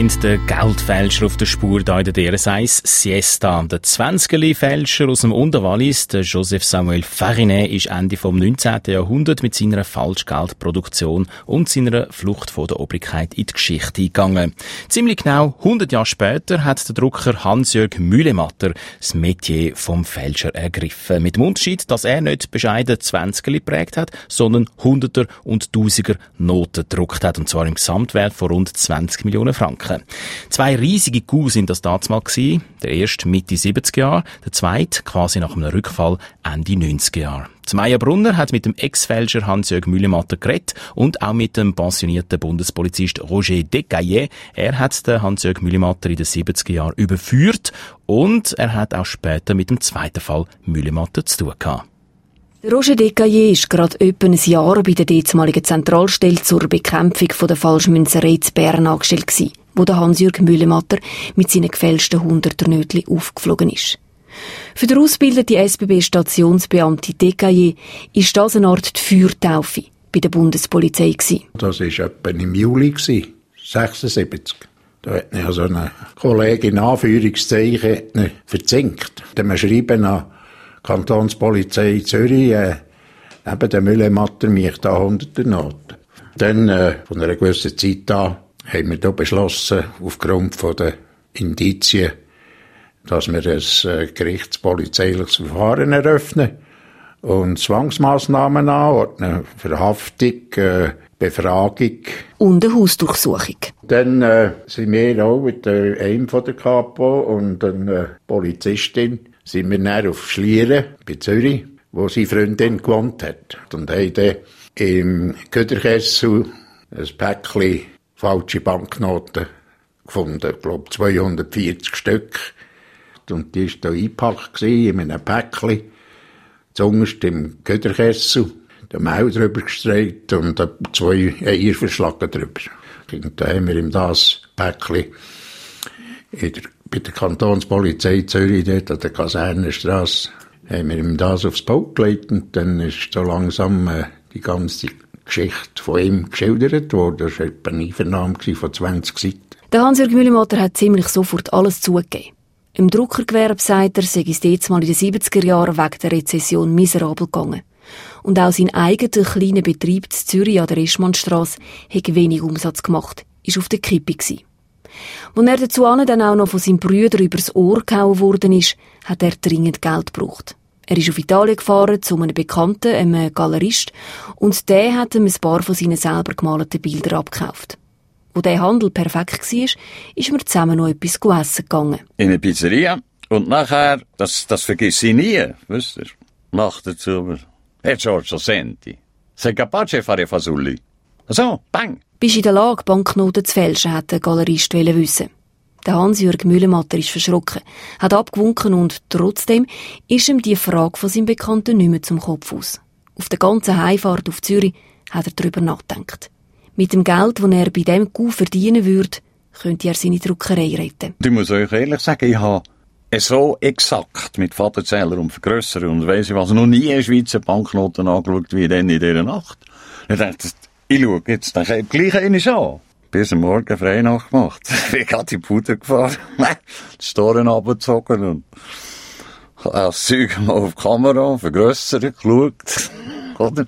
Speaker 2: Sind der Geldfälscher auf der Spur da in der DRS1 Siesta. Der 20-Fälscher aus dem Unterwallis, der Joseph Samuel Farinet, ist Ende vom 19. Jahrhundert mit seiner Falschgeldproduktion und seiner Flucht vor der Obrigkeit in die Geschichte eingegangen. Ziemlich genau 100 Jahre später hat der Drucker Hans-Jörg Mühlematter das Metier vom Fälscher ergriffen. Mit dem Unterschied, dass er nicht bescheiden 20 geprägt hat, sondern Hunderter und Tausiger Noten gedruckt hat. Und zwar im Gesamtwert von rund 20 Millionen Franken. Franken. Zwei riesige Coups sind das damals mal gewesen. Der erste Mitte 70er Jahre, der zweite quasi nach einem Rückfall Ende 90er Jahre. Meier Brunner hat mit dem Ex-Fälscher Hans-Jörg Mühlematter geredet und auch mit dem pensionierten Bundespolizist Roger Decaillet. Er hat den Hans-Jörg Mühlematter in den 70er Jahren überführt und er hat auch später mit dem zweiten Fall Mühlematter zu tun gehabt.
Speaker 4: Roger Decaillet war gerade etwa ein Jahr bei der damaligen Zentralstelle zur Bekämpfung der Falschmünzerei zu Bern angestellt wo der Hans-Jürg Mühlematter mit seinen gefälschten Hunderternötli aufgeflogen ist. Für den ausgebildeten SBB-Stationsbeamte Decaillet ist das eine Art die Feuertaufe bei der Bundespolizei gewesen.
Speaker 9: Das war etwa im Juli, 76. Da hat mir so eine Kollegin Anführungszeichen verzinkt. Dann schreiben an Kantonspolizei Zürich, äh, eben der Müllematter mich da hunderte Noten. Dann, äh, von einer gewissen Zeit an, haben wir da beschlossen, aufgrund von der Indizien, dass wir ein äh, gerichtspolizeiliches Verfahren eröffnen und Zwangsmaßnahmen anordnen, Verhaftung, äh, Befragung.
Speaker 4: Und eine Hausdurchsuchung.
Speaker 9: Dann äh, sind wir auch mit äh, einem von der Kapo und einer Polizistin sind wir dann auf Schlieren bei Zürich, wo seine Freundin gewohnt hat. Und haben dann im Köderkessel ein Päckchen falsche Banknoten gefunden. Ich glaube 240 Stück. Und die war da eingepackt in einem Päckchen. Zungerst im Göderkessel. Der Maul drüber gestreut und zwei Eier verschlagen drüber. Und da haben wir ihm das Päckchen in der, bei der Kantonspolizei Zürich, dort an der Kasernenstrasse, haben wir ihm das aufs Boot gelegt und dann ist so langsam äh, die ganze Geschichte von ihm geschildert worden. Das war eine Einvernahme von 20 Seiten.
Speaker 4: Der Hans-Jürg Mühlematter hat ziemlich sofort alles zugegeben. Im Druckergewerbe sagt er, sei es jetzt mal in den 70er Jahren wegen der Rezession miserabel gegangen. Und auch sein eigener kleiner Betrieb in Zürich an der Eschmannstrasse hat wenig Umsatz gemacht, ist auf der Kippe gewesen. Als er dazu dann auch noch von seinem Brüder übers Ohr gehauen worden ist, hat er dringend Geld gebraucht. Er ist auf Italien gefahren zu einem Bekannten, einem Galerist, und der hat ihm ein paar von seinen selber gemalten Bildern abgekauft. Wo der Handel perfekt war, ist mir zusammen noch etwas essen gegangen.
Speaker 10: In eine Pizzeria. Und nachher, das, das vergisst sie nie, wisst ihr? Nach dazu, Herr Giorgio, senti. Sei capace fare fasulli? So, bang.
Speaker 4: Bist in der Lage, Banknoten zu fälschen, hat der Galerist wissen. Der Hans-Jürg Mühlematter ist verschrocken, hat abgewunken und trotzdem ist ihm die Frage von seinem Bekannten nicht mehr zum Kopf aus. Auf der ganzen Heimfahrt auf Zürich hat er darüber nachgedacht. Mit dem Geld, das er bei dem Coup verdienen würde, könnte er seine Druckerei retten.
Speaker 10: Ich muss euch ehrlich sagen, ich habe so exakt mit Vaterzähler und Vergrössern und weiss ich was, noch nie in Schweizer Banknoten angeschaut wie dann in dieser Nacht. Ich dachte, ich schaue jetzt gleich eine an bis am Morgen Freinacht gemacht. Ich bin gerade in die Puder gefahren, die Storen abgezogen und das Zeug mal auf die Kamera vergrössert, geschaut. Oder?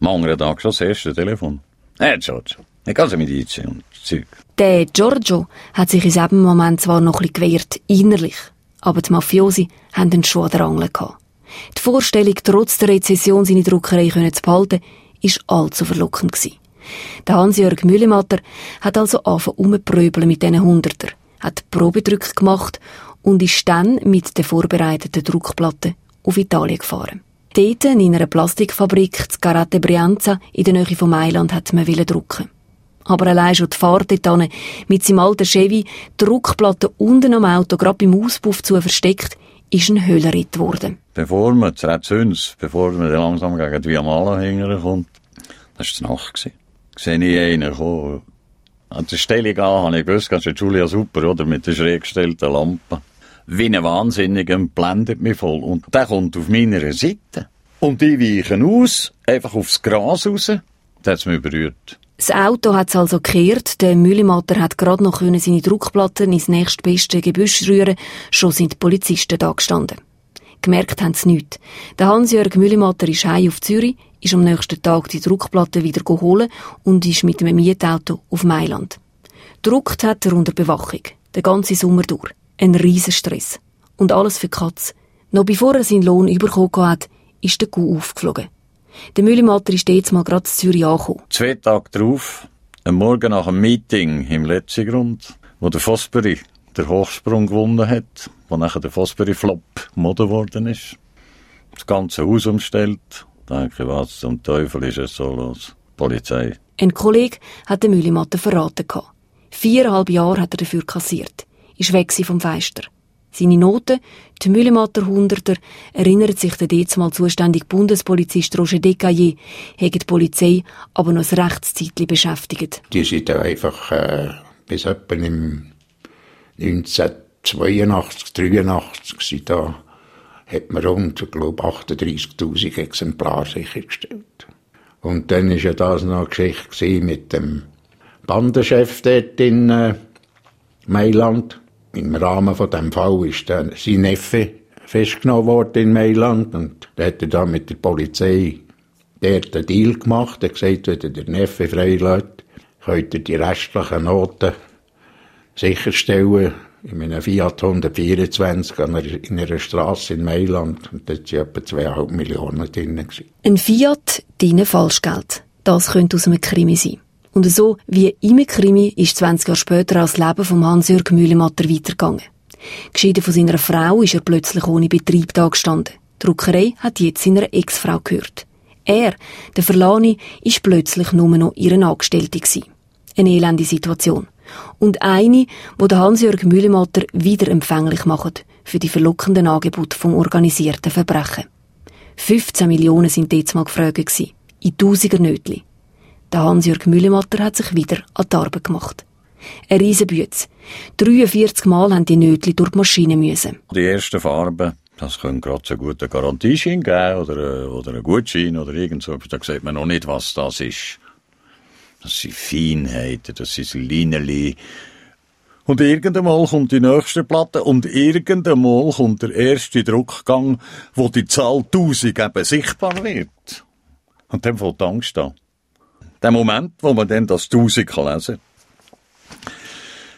Speaker 10: Am anderen Tag schon das erste Telefon. Hey, Giorgio, ich kann sie mit einziehen und Zeug.
Speaker 4: Der Giorgio hat sich in diesem Moment zwar noch ein bisschen gewehrt, innerlich, aber die Mafiosi haben den Schuh an der Angel gehabt. Die Vorstellung, trotz der Rezession seine Druckerei zu behalten, war allzu verlockend gewesen. Der Hans-Jörg Mühlematter hat also angefangen umzupröbeln mit diesen Hunderter, hat Probedrücke gemacht und ist dann mit der vorbereiteten Druckplatte auf Italien gefahren. Dort in einer Plastikfabrik zu Carate Brianza in der Nähe von Mailand hat man drucken. Aber allein schon die Fahrt dort mit seinem alten Chevy, die Druckplatte unten am Auto, gerade beim Auspuff zu versteckt, ist ein Höllenritt geworden.
Speaker 10: Bevor man zu Rezüns, bevor man langsam gegen die Viamala hinterkommt, das war die Nacht sehe ich einen kommen. An der Stellung an habe ich gewusst, das ist Julia super, oder? Mit der schräg gestellten Lampe. Wie ein Wahnsinniger blendet mich voll. Und der kommt auf meiner Seite. Und ich weiche aus, einfach aufs Gras raus. Das hat mich berührt.
Speaker 4: Das Auto hat es also gekehrt. Der Müllematter hat gerade noch seine Druckplatten ins nächstbeste Gebüsch rühren. Schon sind die Polizisten da gestanden. Gemerkt haben sie nichts. Der Hans-Jörg Müllematter ist heim auf Zürich, ist am nächsten Tag die Druckplatte wieder geholt und ist mit einem Mietauto auf Mailand. Druckt hat er unter Bewachung. Den ganzen Sommer durch. Ein riesen Stress. Und alles für Katz. Noch bevor er seinen Lohn bekommen hat, ist der Kuh aufgeflogen. Der Müllematter ist jetzt mal gerade zu Zürich angekommen.
Speaker 10: Zwei Tage drauf, am Morgen nach einem Meeting im letzten Grund, wo der Fosbury den Hochsprung gewonnen hat, wo nachher der Fosbury Flop Mode geworden ist. Das ganze Haus umstellt. Denke, was zum Teufel ist es so los? Polizei.
Speaker 4: Ein Kollege hat den Müllematter verraten. Viereinhalb Jahre hat er dafür kassiert. Ist weg vom Feister. Seine Noten, die Müllematter Hunderter, erinnert sich der mal zuständige Bundespolizist Roger Decaillé, hat die Polizei aber noch ein Rechtszeitchen beschäftigt.
Speaker 9: Die sind einfach äh, bis etwa im 1982, 83 da hat man rund, glaube 38.000 Exemplare sichergestellt. Und dann war ja das noch eine Geschichte mit dem Bandenchef dort in äh, Mailand im Rahmen von dem Fall ist dann sein Neffe festgenommen worden in Mailand und da hat er dann mit der Polizei dort einen Deal gemacht. Er hat gesagt, wenn der Neffe freilässt, könnt ihr die restlichen Noten sicherstellen in einem Fiat 124 in einer Straße in Mailand. Und da waren etwa 2,5 Millionen drin.
Speaker 4: Ein Fiat, deine Falschgeld. Das könnte aus einem Krimi sein. Und so wie im Krimi ist 20 Jahre später das Leben von Hans-Jörg Mühlematter weitergegangen. Geschieden von seiner Frau ist er plötzlich ohne Betrieb dagestanden. Die Druckerei hat jetzt seiner Ex-Frau gehört. Er, der Verlani, ist plötzlich nur noch ihre Angestellte gewesen. Eine elende Situation. Und eine, wo der Hans-Jörg Mühlematter wieder empfänglich macht für die verlockenden Angebote vom organisierten Verbrechen. 15 Millionen sind jetzt mal gefragt gewesen. In tausiger Nötli. Der Hans-Jörg Müllematter hat sich wieder an die Arbeit gemacht. Ein Riesenbütz. 43 Mal haben die Nötli durch die Maschine müssen.
Speaker 10: Die ersten Farben, das können gerade so gut einen Garantieschein geben oder, oder einen Gutschein oder irgend so. Da sieht man noch nicht, was das ist. Das sind Feinheiten, das sind Lineli. Und irgendeinmal kommt die nächste Platte und irgendeinmal kommt der erste Druckgang, wo die Zahl 1000 eben sichtbar wird. Und dann fängt Angst an der Moment, wo man dann das Tausend kann lesen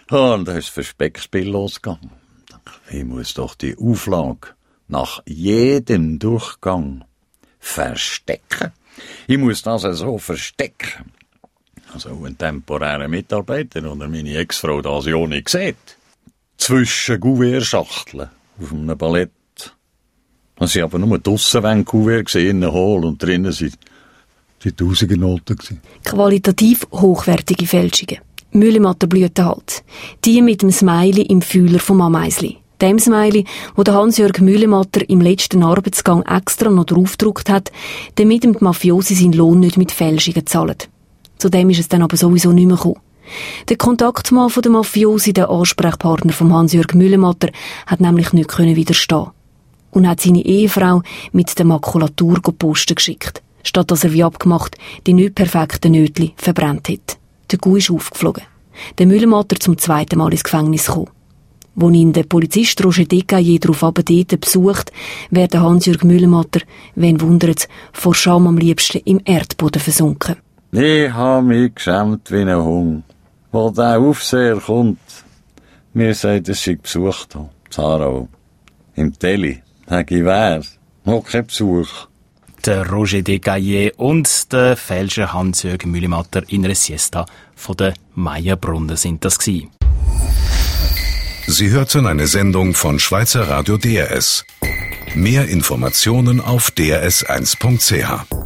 Speaker 10: kann. Und da ist das Versteckspiel losgegangen. Ich muss doch die Auflage nach jedem Durchgang verstecken. Ich muss das also verstecken. Also ein temporärer Mitarbeiter oder meine Ex-Frau das ja nicht sieht. Zwischen Gouvertschachteln auf einem Ballett. Und sie aber nur draussen, wenn Kuvert gesehen, hohl und drinnen sind die Tausendernoten.
Speaker 4: Qualitativ hochwertige Fälschungen. Müllematter halt. Die mit dem Smiley im Fühler vom Ameisli. Dem Smiley, wo der Hans-Jörg Mühlematter im letzten Arbeitsgang extra noch draufgedruckt hat, damit ihm die Mafiosi seinen Lohn nicht mit Fälschungen zahlen. Zu dem ist es dann aber sowieso nicht mehr gekommen. Der Kontaktmann von der Mafiosi, der Ansprechpartner von Hans-Jörg Mühlematter, hat nämlich nicht widerstehen und hat seine Ehefrau mit der Makulatur posten geschickt statt dass er wie abgemacht die nicht perfekten Nötli verbrannt hat. Der Gu ist aufgeflogen. Der Müllematter zum zweiten Mal ins Gefängnis gekommen. Wo ihn der Polizist Roger Decaillé darauf abendete besucht, wird Hans-Jürg Müllematter, wenn wundert's, vor Scham am liebsten im Erdboden versunken.
Speaker 10: Ich habe mich geschämt wie ein Hund. Wo der Aufseher kommt, mir sagt, dass ich besucht habe. Zara, im Teli. Sag ich, wer? Noch kein Besuch
Speaker 2: der Roger Decaillé und der Fälscher Hans-Jürgen Mühlematter in einer Siesta von der Meierbrunnen sind das gewesen.
Speaker 1: Sie hörten eine Sendung von Schweizer Radio DRS. Mehr Informationen auf drs1.ch.